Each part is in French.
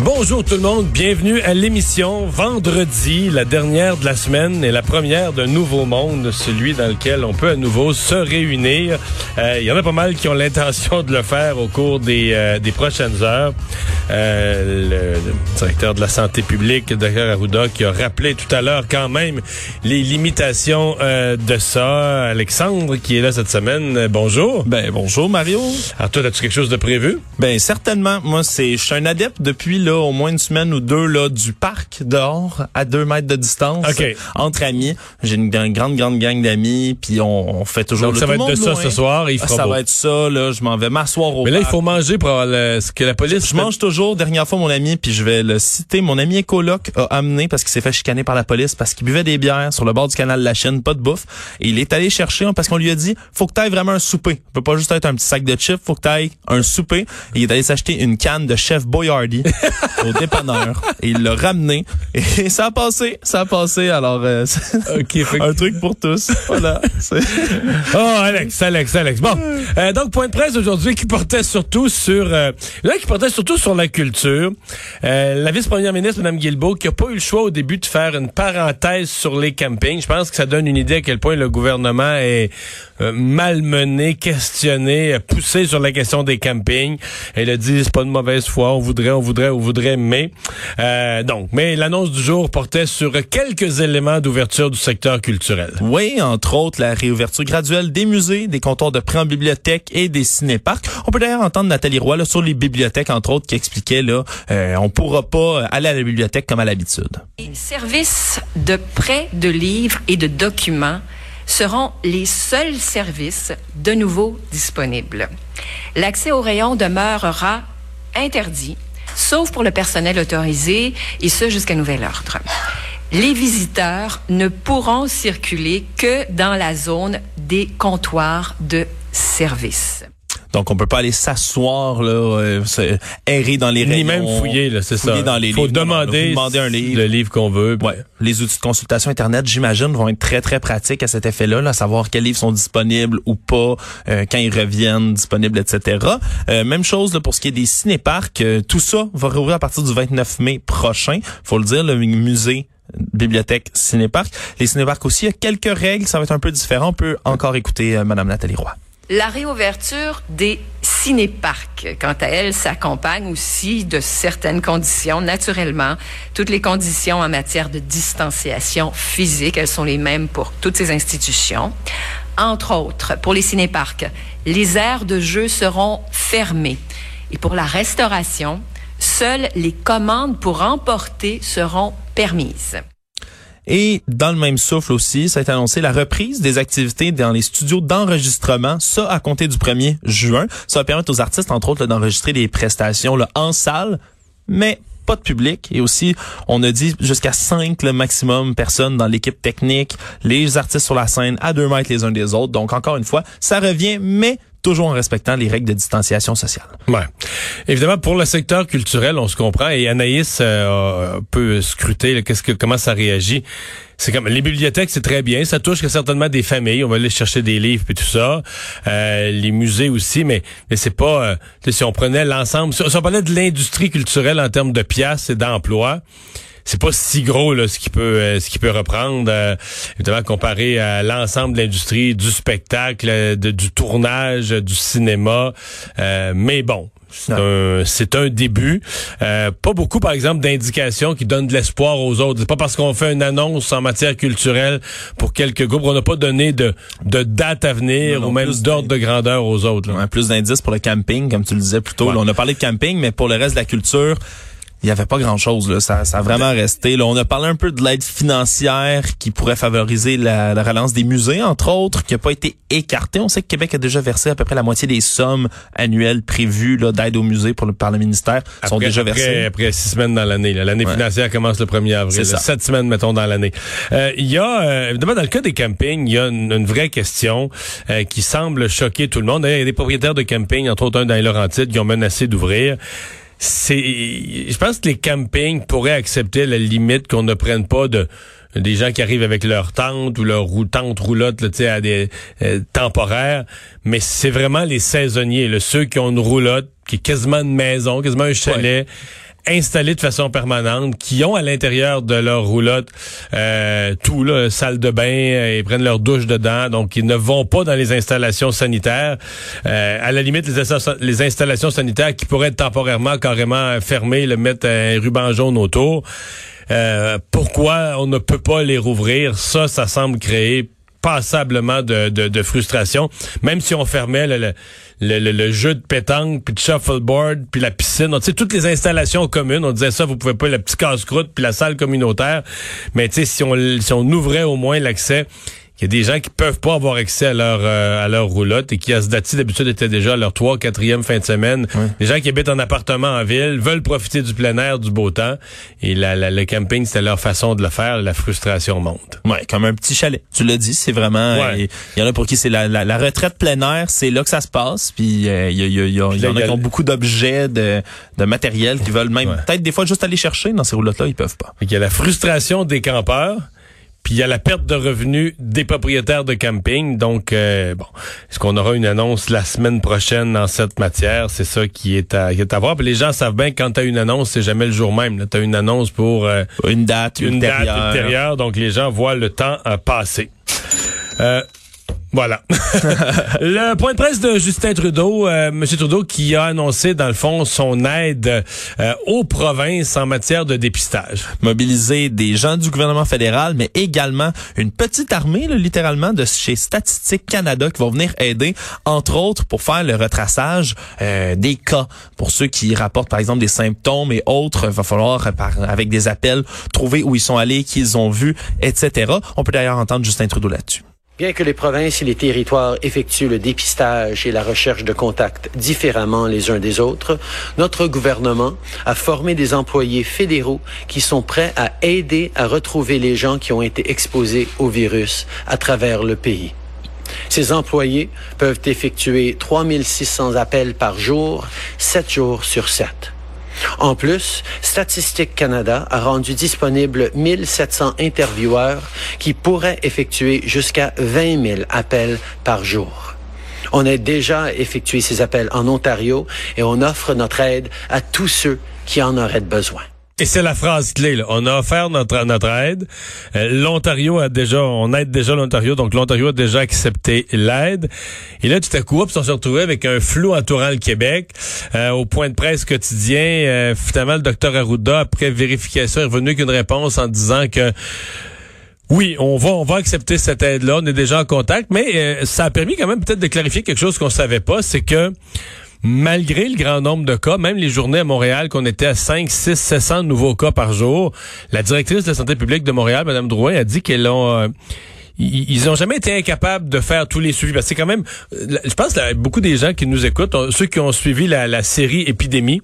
Bonjour tout le monde, bienvenue à l'émission vendredi, la dernière de la semaine et la première d'un nouveau monde, celui dans lequel on peut à nouveau se réunir. Euh, Il y en a pas mal qui ont l'intention de le faire au cours des, euh, des prochaines heures. Euh, le, le directeur de la santé publique, Dr Arruda, qui a rappelé tout à l'heure quand même les limitations euh, de ça. Alexandre, qui est là cette semaine, euh, bonjour. Ben bonjour Mario. Alors toi, as-tu quelque chose de prévu? Ben certainement. Moi, c'est je suis un adepte depuis là au moins une semaine ou deux là du parc dehors à deux mètres de distance OK. entre amis. J'ai une, grande grande gang d'amis puis on, on fait toujours Donc ça va être de ça ce soir et il Ah, fera ça beau. va être ça là. Je m'en vais m'asseoir au Mais là, il parc. faut manger pour le- ce que la police... Je mange toujours. Dernière fois, mon ami, puis je vais le citer, mon ami écoloc a amené parce qu'il s'est fait chicaner par la police parce qu'il buvait des bières sur le bord du canal de la Chine, pas de bouffe. Et il est allé chercher parce qu'on lui a dit, faut que tu vraiment un souper. Ça peut pas juste être un petit sac de chips, faut que tu un souper. Et il est allé s'acheter une canne de Chef Boyardee au dépanneur. Et il l'a ramené. Et ça a passé, ça a passé. Alors, euh, c'est OK, fait que- un truc pour tous. Voilà. Oh, Alex, Alex, Alex. Bon, euh, donc point de presse aujourd'hui qui portait surtout sur, euh, là qui portait surtout sur la culture. Euh, la vice-première ministre, Mme Guilbeault, qui a pas eu le choix au début de faire une parenthèse sur les campings. Je pense que ça donne une idée à quel point le gouvernement est euh, malmené, questionné, poussé sur la question des campings. Elle a dit c'est pas de mauvaise foi, on voudrait, on voudrait, on voudrait, mais euh, donc, mais l'annonce du jour portait sur quelques éléments d'ouverture du secteur culturel. Oui, entre autres, la réouverture graduelle des musées, des comptoirs de prêt en bibliothèque et des cinéparcs. On peut d'ailleurs entendre Nathalie Roy là, sur les bibliothèques, entre autres, qui expliquait là, euh, on pourra pas aller à la bibliothèque comme à l'habitude. Les services de prêt de livres et de documents seront les seuls services de nouveau disponibles. L'accès au rayon demeurera interdit, sauf pour le personnel autorisé, et ce jusqu'à nouvel ordre. Les visiteurs ne pourront circuler que dans la zone des comptoirs de service. Donc, on peut pas aller s'asseoir là, euh, se- errer dans les Ni rayons. même fouiller, là, c'est ça. dans les faut livres. Non, non, là, demander, vous demandez un livre. le livre qu'on veut. puis- Ouais. Les outils de consultation Internet, j'imagine, vont être très, très pratiques à cet effet-là, là, savoir quels livres sont disponibles ou pas, euh, quand ils reviennent disponibles, etc. Euh, même chose là, pour ce qui est des cinéparcs. euh, tout ça va rouvrir à partir du 29 mai prochain. faut le dire, le musée bibliothèque cinéparc. Les cinéparcs aussi, il y a quelques règles, ça va être un peu différent. On peut encore écouter euh, Madame Nathalie Roy. La réouverture des cinéparcs, quant à elle, s'accompagne aussi de certaines conditions. Naturellement, toutes les conditions en matière de distanciation physique, elles sont les mêmes pour toutes ces institutions. Entre autres, pour les cinéparcs, les aires de jeu seront fermées. Et pour la restauration, seules les commandes pour emporter seront permises. Et dans le même souffle aussi, ça a été annoncé la reprise des activités dans les studios d'enregistrement, ça à compter du 1er juin. Ça va permettre aux artistes, entre autres, d'enregistrer des prestations là, en salle, mais pas de public. Et aussi, on a dit jusqu'à 5 le maximum personnes dans l'équipe technique, les artistes sur la scène à deux mètres les uns des autres. Donc encore une fois, ça revient, mais toujours en respectant les règles de distanciation sociale. Ouais. Évidemment, pour le secteur culturel, on se comprend. Et Anaïs euh, peut scruter qu'est-ce que comment ça réagit. C'est comme les bibliothèques, c'est très bien. Ça touche certainement des familles. On va aller chercher des livres et tout ça. Euh, les musées aussi, mais, mais c'est pas. euh, si on prenait l'ensemble, si on parlait de l'industrie culturelle en termes de pièces et d'emplois. C'est pas si gros là, ce qui peut euh, ce qui peut reprendre euh, évidemment comparé à l'ensemble de l'industrie du spectacle, euh, de- du tournage, euh, du cinéma. Euh, mais bon, c'est un, c'est un début. Euh, pas beaucoup, par exemple, d'indications qui donnent de l'espoir aux autres. C'est pas parce qu'on fait une annonce en matière culturelle pour quelques groupes, on n'a pas donné de, de date à venir Non, non, ou même d'ordre de grandeur aux autres. là. Ouais, plus d'indices pour le camping, comme tu le disais plus tôt. Ouais. Là, on a parlé de camping, mais pour le reste de la culture, il y avait pas grand chose là. Ça, ça a vraiment resté. Là, on a parlé un peu de l'aide financière qui pourrait favoriser la, la, relance des musées, entre autres, qui n'a pas été écartée. On sait que Québec a déjà versé à peu près la moitié des sommes annuelles prévues là d'aide aux musées pour le, par le ministère après, sont déjà versées. Après six semaines dans l'année. L'année financière commence le 1er avril. Sept semaines, mettons, dans l'année. Euh, il y a, euh, évidemment, dans le cas des campings, il y a une, une vraie question euh, qui semble choquer tout le monde. Il y a des propriétaires de camping, entre autres un dans les Laurentides, qui ont menacé d'ouvrir c'est, je pense que les campings pourraient accepter la limite qu'on ne prenne pas de des gens qui arrivent avec leur tente ou leur tente roulotte là, à des euh, temporaires, mais c'est vraiment les saisonniers, là, ceux qui ont une roulotte, qui est quasiment une maison, quasiment un chalet installés de façon permanente, qui ont à l'intérieur de leur roulotte euh, tout, là, salle de bain, et prennent leur douche dedans, donc ils ne vont pas dans les installations sanitaires. Euh, à la limite, les, les, installations sanitaires qui pourraient être temporairement carrément fermées, le mettre un ruban jaune autour. Euh, pourquoi on ne peut pas les rouvrir? Ça, ça semble créer passablement de, de, de, frustration. Même si on fermait le, le, le, jeu de pétanque, puis de shuffleboard, puis la piscine, sais, toutes les installations communes, on disait ça, vous pouvez pas, la petite casse-croûte, puis la salle communautaire. Mais si on, si on ouvrait au moins l'accès y a des gens qui peuvent pas avoir accès à leur euh, à leur roulotte et qui à ce date d'habitude étaient déjà à leur trois quatrième fin de semaine. Des gens qui habitent en appartement en ville veulent profiter du plein air, du beau temps et la, la, le camping c'était leur façon de le faire. La frustration monte. Ouais, comme un petit chalet. Tu l'as dit, c'est vraiment. Il y en a pour qui c'est la, la, retraite plein air, c'est là que ça se passe. Puis euh, il y, y, y, en a qui ont beaucoup d'objets, de, de matériel qui veulent même peut-être des fois juste aller chercher dans ces roulottes là, ils peuvent pas. Il y a la frustration des campeurs puis il y a la perte de revenus des propriétaires de camping. Donc, euh, bon, est-ce qu'on aura une annonce la semaine prochaine dans cette matière? C'est ça qui est à, qui est à voir. Puis les gens savent bien que quand tu as une annonce, c'est jamais le jour même. Tu as une annonce pour euh, une date une date ultérieure. Donc, les gens voient le temps passer. Euh, voilà. le point de presse de Justin Trudeau, euh, M. Trudeau qui a annoncé dans le fond son aide euh, aux provinces en matière de dépistage. Mobiliser des gens du gouvernement fédéral, mais également une petite armée, littéralement, de chez Statistique Canada qui vont venir aider, entre autres, pour faire le retraçage euh, des cas. Pour ceux qui rapportent, par exemple, des symptômes et autres, va falloir, avec des appels, trouver où ils sont allés, qui ils ont vus, etc. On peut d'ailleurs entendre Justin Trudeau là-dessus. Bien que les provinces et les territoires effectuent le dépistage et la recherche de contacts différemment les uns des autres, notre gouvernement a formé des employés fédéraux qui sont prêts à aider à retrouver les gens qui ont été exposés au virus à travers le pays. Ces employés peuvent effectuer 3600 appels par jour, 7 jours sur 7. En plus, Statistique Canada a rendu disponible 1700 intervieweurs qui pourraient effectuer jusqu'à 20 000 appels par jour. On a déjà effectué ces appels en Ontario et on offre notre aide à tous ceux qui en auraient besoin. Et c'est la phrase clé. Là. On a offert notre notre aide. Euh, L'Ontario a déjà, on aide déjà l'Ontario, donc l'Ontario a déjà accepté l'aide. Et là, tout à coup, on s'est retrouvé avec un flou entourant le Québec. Euh, au point de presse quotidien, euh, finalement, le docteur Arruda, après vérification, est revenu qu'une réponse en disant que oui, on va on va accepter cette aide-là. On est déjà en contact, mais ça a permis quand même peut-être de clarifier quelque chose qu'on savait pas, c'est que malgré le grand nombre de cas, même les journées à Montréal qu'on était à 5, 6, 700 nouveaux cas par jour, la directrice de la santé publique de Montréal, Mme Drouin, a dit qu'elle ont... Euh, ils ont jamais été incapables de faire tous les suivis. Parce que c'est quand même, je pense que beaucoup des gens qui nous écoutent, ceux qui ont suivi la, la série Épidémie.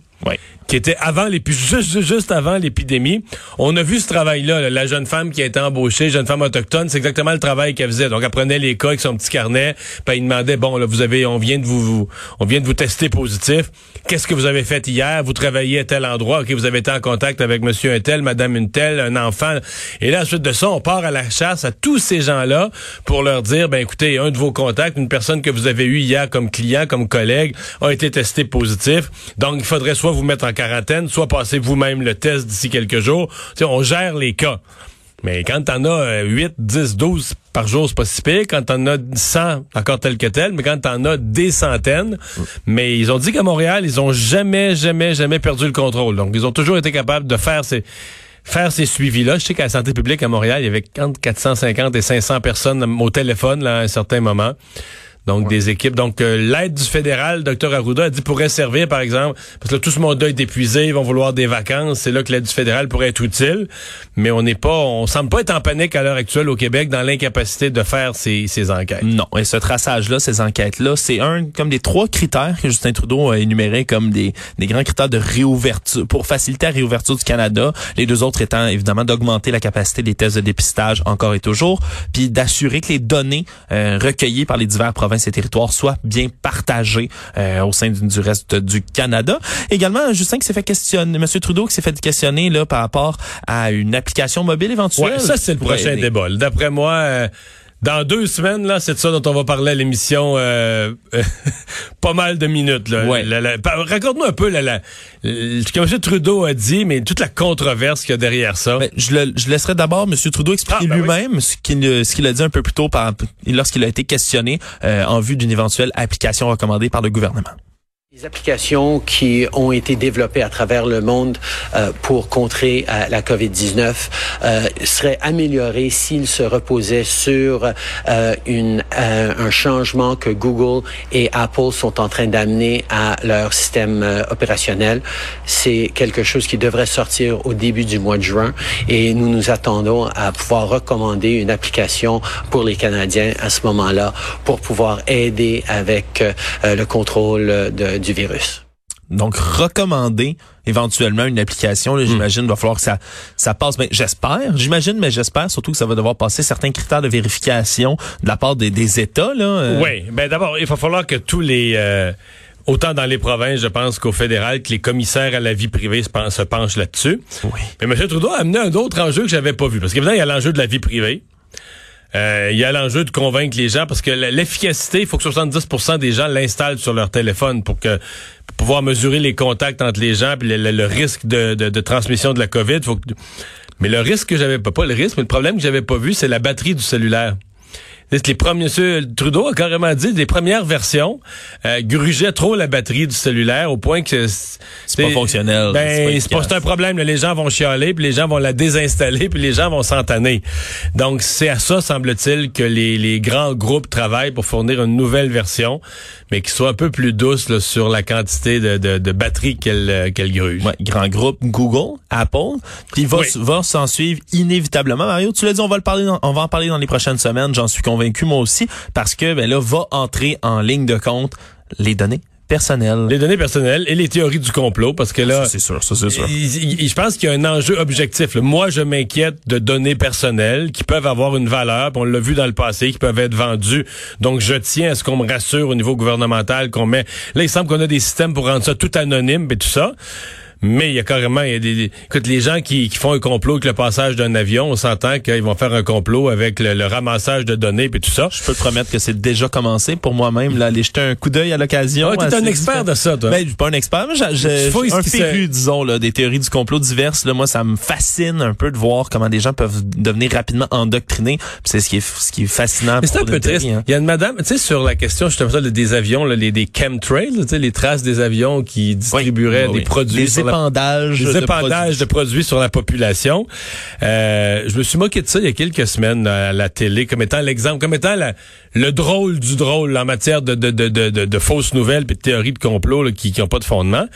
Qui était avant juste, juste avant l'épidémie. On a vu ce travail-là, la jeune femme qui a été embauchée, jeune femme autochtone, c'est exactement le travail qu'elle faisait. Donc, elle prenait les cas avec son petit carnet, puis elle demandait, bon, là, vous avez, on vient de vous, on vient de vous tester positif. Qu'est-ce que vous avez fait hier? Vous travaillez à tel endroit. OK, vous avez été en contact avec monsieur un tel, madame une telle, un enfant. Et là, ensuite de ça, on part à la chasse à tous ces gens-là pour leur dire, ben, écoutez, un de vos contacts, une personne que vous avez eue hier comme client, comme collègue, a été testé positif. Donc, il faudrait soit vous mettre en soit passer vous-même le test d'ici quelques jours. on gère les cas. Mais quand t'en as 8, 10, 12 par jour, c'est pas si pire. Quand t'en as 100, encore tel que tel. Mais quand t'en as des centaines. Mais ils ont dit qu'à Montréal, ils ont jamais, jamais, jamais perdu le contrôle. Donc, ils ont toujours été capables de faire ces faire ces suivis-là. Je sais qu'à la santé publique à Montréal, il y avait entre 450 et 500 personnes au téléphone là, à un certain moment. Donc, des équipes. Donc, euh, l'aide du fédéral, Dr Arruda a dit pourrait servir, par exemple, parce que là, tout ce monde est épuisé, ils vont vouloir des vacances. C'est là que l'aide du fédéral pourrait être utile. Mais on n'est pas, on semble pas être en panique à l'heure actuelle au Québec dans l'incapacité de faire ces, ces enquêtes. Non. Et ce traçage-là, ces enquêtes-là, c'est un comme des trois critères que Justin Trudeau a énumérés comme des, des grands critères de réouverture pour faciliter la réouverture du Canada. Les deux autres étant évidemment d'augmenter la capacité des tests de dépistage encore et toujours, puis d'assurer que les données euh, recueillies par les divers provinces et territoires soient bien partagées euh, au sein du, reste du Canada. Également, Justin qui s'est fait questionner, Monsieur Trudeau qui s'est fait questionner là par rapport à une application mobile éventuelle. Ouais, ça c'est le prochain débat. D'après moi, euh, dans deux semaines, là, c'est de ça dont on va parler à l'émission. euh, pas mal de minutes. Là. Ouais. Raconte-nous un peu la, la- ce que M. Trudeau a dit, mais toute la controverse qu'il y a derrière ça. Ben, je, le, je laisserai d'abord M. Trudeau expliquer Ah, ben lui-même ce qu'il a dit un peu plus tôt lorsqu'il a été questionné euh, en vue d'une éventuelle application recommandée par le gouvernement. Les applications qui ont été développées à travers le monde euh, pour contrer euh, la COVID-19 euh, seraient améliorées s'ils se reposaient sur euh, une, euh, un changement que Google et Apple sont en train d'amener à leur système euh, opérationnel. C'est quelque chose qui devrait sortir au début du mois de juin et nous nous attendons à pouvoir recommander une application pour les Canadiens à ce moment-là pour pouvoir aider avec le contrôle de, du virus. Donc, recommander éventuellement une application, Hmm. là, j'imagine, va falloir que ça, ça passe. Ben, j'espère, j'imagine, mais j'espère surtout que ça va devoir passer certains critères de vérification de la part des, des États. Là, euh. Oui, ben d'abord, il va falloir que tous les... euh, autant dans les provinces, je pense qu'au fédéral, que les commissaires à la vie privée se, pen- se penchent là-dessus. Oui. Mais M. Trudeau a amené un autre enjeu que j'avais pas vu. Parce qu'évidemment, il y a l'enjeu de la vie privée. Euh, il y a l'enjeu de convaincre les gens parce que l'efficacité, il faut que 70% des gens l'installent sur leur téléphone pour que pour pouvoir mesurer les contacts entre les gens puis le, risque de, transmission de la COVID. Mais le risque que j'avais pas, pas le risque, mais le problème que j'avais pas vu, c'est la batterie du cellulaire. C'est Les premiers, Monsieur Trudeau a carrément dit les premières versions euh, grugeaient trop la batterie du cellulaire au point que c'est pas fonctionnel, Ben, c'est pas un problème. là. Les gens vont chialer, puis les gens vont la désinstaller, puis les gens vont s'entanner. Donc c'est à ça semble-t-il que les, les grands groupes travaillent pour fournir une nouvelle version, mais qui soit un peu plus douce là, sur la quantité de, de, de batterie qu'elle euh, qu'elle gruge. Ouais, grand groupe Google, Apple, puis va Oui. va s'en suivre inévitablement. Mario, tu l'as dit, on va le parler, dans- on va en parler dans les prochaines semaines. J'en suis convaincu moi aussi, parce que ben là va entrer en ligne de compte les données personnelles. Les données personnelles et les théories du complot, parce que là, Ça, c'est sûr, ça c'est sûr. Il- il- je pense qu'il y a un enjeu objectif. là. Moi, je m'inquiète de données personnelles qui peuvent avoir une valeur, on l'a vu dans le passé, qui peuvent être vendues. Donc, je tiens à ce qu'on me rassure au niveau gouvernemental qu'on met. Là, il semble qu'on a des systèmes pour rendre ça tout anonyme et tout ça. Mais il y a carrément, il y a des, écoute, les gens qui, qui font un complot avec le passage d'un avion, on s'entend qu'ils vont faire un complot avec le, le ramassage de données et tout ça. Je peux te promettre que c'est déjà commencé pour moi-même, là, aller jeter un coup d'œil à l'occasion. Ah, t'es à un expert de ça, toi. Ben, je suis pas un expert, mais j'ai- un féru, disons, là, des théories du complot diverses. Là, moi, ça me fascine un peu de voir comment des gens peuvent devenir rapidement endoctrinés. C'est ce qui est, ce qui est fascinant. Mais c'est un peu triste. hein. Il y a une madame, tu sais, sur la question ça, des avions, là, les, des chemtrails, tu sais, les traces des avions qui distribueraient Oui, des produits sur la- épandages. des de épandages de produits sur la population. Euh, je me suis moqué de ça il y a quelques semaines à la télé comme étant l'exemple, comme étant la- le drôle du drôle en matière de, de, de, fausses nouvelles et de théories de complot là, qui n'ont pas de fondement.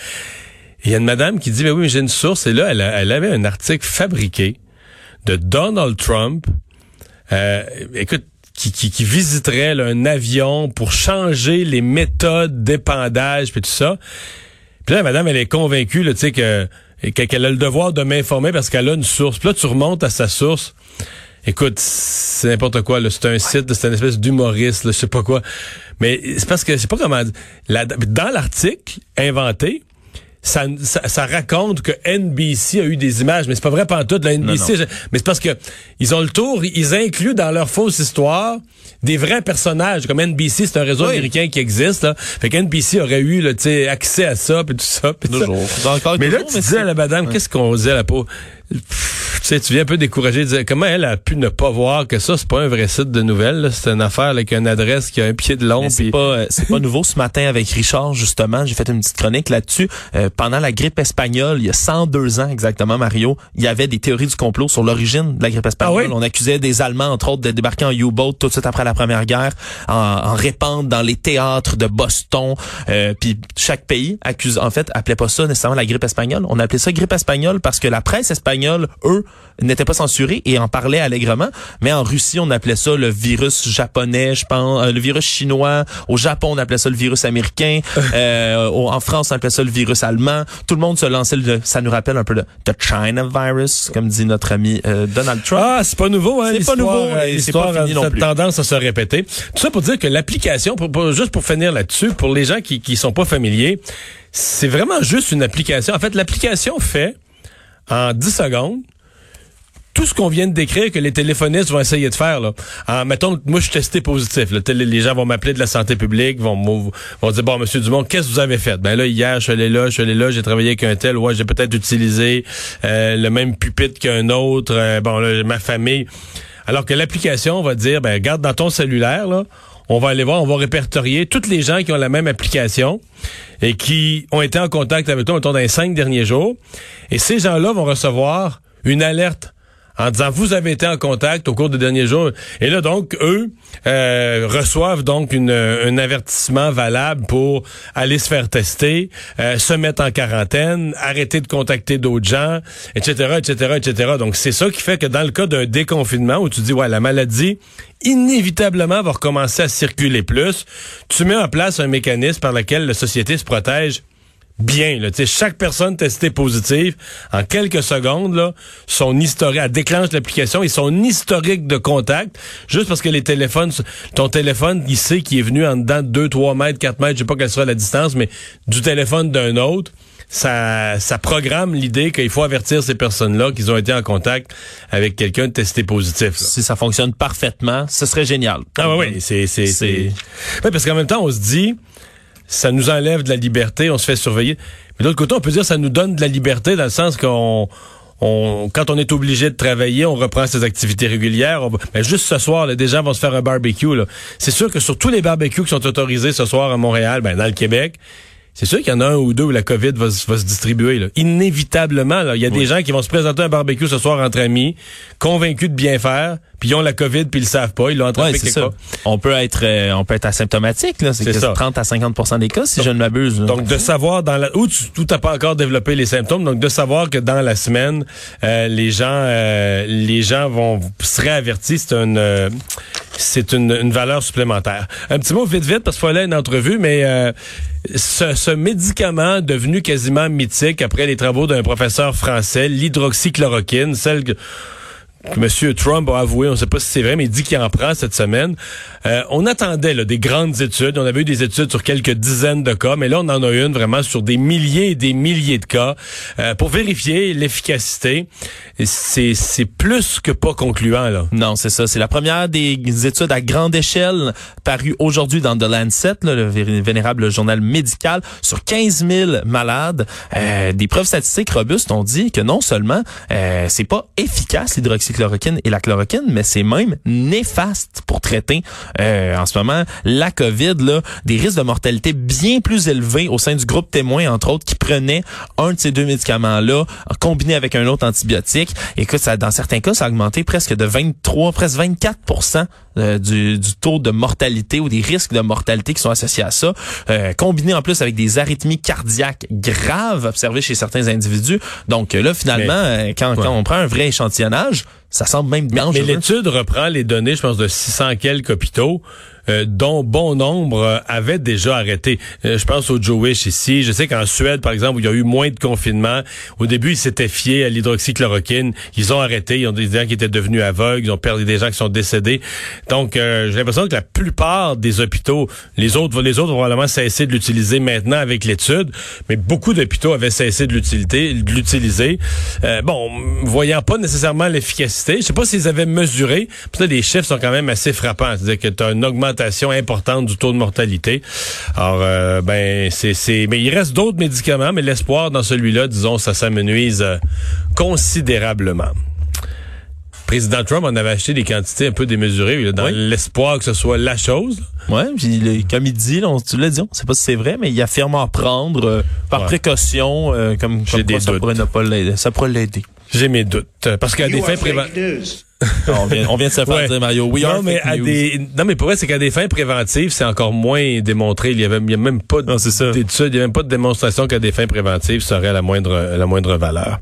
Il y a une madame qui dit, mais oui, mais j'ai une source. Et là, elle, a- elle avait un article fabriqué de Donald Trump. Euh, écoute, qui, qui, qui visiterait là, un avion pour changer les méthodes d'épandage puis tout ça. Puis là, madame, elle est convaincue, tu sais, que que- qu'elle a le devoir de m'informer parce qu'elle a une source. Puis là, tu remontes à sa source. Écoute, c'est n'importe quoi. là. C'est un site, c'est une espèce d'humoriste, là, je sais pas quoi. Mais c'est parce que je sais pas comment. la- dans l'article inventé, ça, ça, ça raconte que NBC a eu des images, mais c'est pas vrai pantoute, la NBC. Non, mais c'est parce que ils ont le tour, ils incluent dans leur fausse histoire des vrais personnages. Comme NBC, c'est un réseau Oui. américain qui existe. Là. Fait que NBC aurait eu là, accès à ça, puis tout ça. puis ça. Toujours. Encore Mais là, tu disais à la madame, Ouais. qu'est-ce qu'on disait à la peau? Pff, sais, tu viens un peu découragé de dire comment elle a pu ne pas voir que ça, c'est pas un vrai site de nouvelles. C'est une affaire avec une adresse qui a un pied de long. C'est pas, euh, c'est pas nouveau ce matin avec Richard, justement. J'ai fait une petite chronique là-dessus. Euh, pendant la grippe espagnole, il y a 102 ans exactement, Mario, il y avait des théories du complot sur l'origine de la grippe espagnole. Ah On accusait des Allemands, entre autres, de débarquer en U-boat tout de suite après la Première Guerre, en, en répandre dans les théâtres de Boston. Euh, puis chaque pays accuse, en fait, appelait pas ça nécessairement la grippe espagnole. On appelait ça grippe espagnole parce que la presse espagnole, eux, n'était pas censurée et en parlait allègrement. Mais en Russie, on appelait ça le virus japonais, je pense, euh, le virus chinois. Au Japon, on appelait ça le virus américain. euh, en France, on appelait ça le virus allemand. Tout le monde se lançait. Le, ça nous rappelle un peu le the China virus, comme dit notre ami euh, Donald Trump. Ah, c'est pas nouveau, hein? C'est pas nouveau, l'histoire pas fini non cette plus. tendance à se répéter. Tout ça pour dire que l'application, pour, pour- juste pour finir là-dessus, pour les gens qui qui sont pas familiers, c'est vraiment juste une application. En fait, l'application fait en 10 secondes tout ce qu'on vient de décrire que les téléphonistes vont essayer de faire. Là. En, mettons, moi, je suis testé positif. là. Les gens vont m'appeler de la santé publique, vont, vont dire, bon, Monsieur Dumont, qu'est-ce que vous avez fait? Ben là, hier, je suis allé là, je suis allé là, j'ai travaillé avec un tel, ouais, j'ai peut-être utilisé euh, le même pupitre qu'un autre, euh, bon, là, ma famille. Alors que l'application va dire, ben, garde dans ton cellulaire, là, on va aller voir, on va répertorier toutes les gens qui ont la même application et qui ont été en contact avec toi, dans les cinq derniers jours. Et ces gens-là vont recevoir une alerte en disant vous avez été en contact au cours des derniers jours. Et là, donc, eux euh, reçoivent donc une, un avertissement valable pour aller se faire tester, euh, se mettre en quarantaine, arrêter de contacter d'autres gens, etc., etc., etc. Donc, c'est ça qui fait que dans le cas d'un déconfinement où tu dis, ouais, la maladie inévitablement va recommencer à circuler plus, tu mets en place un mécanisme par lequel la société se protège bien. Là. Chaque personne testée positive, en quelques secondes, là, son historique, elle déclenche l'application et son historique de contact, juste parce que les téléphones, ton téléphone, il sait qu'il est venu en dedans de 2, 3 mètres, 4 mètres, je sais pas quelle sera la distance, mais du téléphone d'un autre, ça, ça programme l'idée qu'il faut avertir ces personnes-là qu'ils ont été en contact avec quelqu'un testé positif. là. Si ça fonctionne parfaitement, ce serait génial. Ah oui, oui, c'est c'est C'est- c'est Ouais, parce qu'en même temps on se dit ça nous enlève de la liberté, on se fait surveiller. Mais de l'autre côté, on peut dire ça nous donne de la liberté dans le sens qu'on on, quand on est obligé de travailler, on reprend ses activités régulières. On ben, juste ce soir, là, des gens vont se faire un barbecue. C'est sûr que sur tous les barbecues qui sont autorisés ce soir à Montréal, ben, dans le Québec, c'est sûr qu'il y en a un ou deux où la COVID va, se- va se distribuer. Là. Inévitablement, là. il y a des gens qui vont se présenter à un barbecue ce soir entre amis, convaincus de bien faire, puis ils ont la COVID puis ils le savent pas, ils l'ont attrapé Ouais, quelque ça. part. On peut être euh, on peut être asymptomatique là, c'est C'est que ça. 30 à 50% des cas si je ne m'abuse. là. Donc de savoir dans la où tu tout t'as pas encore développé les symptômes, donc de savoir que dans la semaine euh, les gens euh, les gens vont seraient avertis, c'est une euh, c'est une, valeur supplémentaire. Un petit mot vite vite parce qu'il à une entrevue, mais euh, ce, médicament devenu quasiment mythique après les travaux d'un professeur français, l'hydroxychloroquine, celle que M. Trump a avoué, on ne sait pas si c'est vrai, mais il dit qu'il en prend cette semaine. Euh, on attendait là, des grandes études. On avait eu des études sur quelques dizaines de cas, mais là, on en a une vraiment sur des milliers et des milliers de cas euh, pour vérifier l'efficacité. C'est plus que pas concluant. là. Non, c'est ça. C'est la première des études à grande échelle parues aujourd'hui dans The Lancet, là, le vé- vénérable journal médical, sur 15 000 malades. Euh, des preuves statistiques robustes ont dit que non seulement euh, c'est pas efficace et la chloroquine, mais c'est même néfaste pour traiter euh, en ce moment la COVID. Là, des risques de mortalité bien plus élevés au sein du groupe témoin, entre autres, qui prenaient un de ces deux médicaments-là combiné avec un autre antibiotique. Écoute, ça, dans certains cas, ça a augmenté presque de 23, presque 24 euh, du, du taux de mortalité ou des risques de mortalité qui sont associés à ça, euh, combiné en plus avec des arythmies cardiaques graves observées chez certains individus. Donc euh, là, finalement, euh, quand, quand on prend un vrai échantillonnage, ça semble même Mais dangereux. l'étude reprend les données, je pense, de 600 quelques hôpitaux. Euh, dont bon nombre euh, avaient déjà arrêté. Euh, je pense au Jewish ici. Je sais qu'en Suède, par exemple, où il y a eu moins de confinement, au début, ils s'étaient fiés à l'hydroxychloroquine. Ils ont arrêté. Ils ont des gens qui étaient devenus aveugles. Ils ont perdu des gens qui sont décédés. Donc, euh, j'ai l'impression que la plupart des hôpitaux, les autres, les autres vont probablement cesser de l'utiliser maintenant avec l'étude, mais beaucoup d'hôpitaux avaient cessé de l'utiliser. Euh, bon, voyant pas nécessairement l'efficacité, je sais pas s'ils avaient mesuré. Peut-être les chiffres sont quand même assez frappants. C'est-à-dire que tu as une importante du taux de mortalité. Alors, euh, ben, c'est, c'est, mais il reste d'autres médicaments, mais l'espoir dans celui-là, disons, ça s'amenuise euh, considérablement. président Trump en avait acheté des quantités un peu démesurées là, dans Oui. l'espoir que ce soit la chose. Ouais, puis comme il dit, là, on, tu l'as dit, on sait pas si c'est vrai, mais il affirme en prendre euh, par Ouais. précaution, euh, comme, J'ai comme des quoi ça doutes. pourrait ne pas l'aider. Ça pourrait l'aider. J'ai mes doutes. Parce qu'à des fins préventives... on, vient, on vient de se faire Ouais. dire, Mario. We are non, mais à news. des, non, mais pour vrai, c'est qu'à des fins préventives, c'est encore moins démontré. Il y avait, il y a même pas d'études, il y a même pas de démonstration qu'à des fins préventives, ça aurait la moindre, la moindre valeur.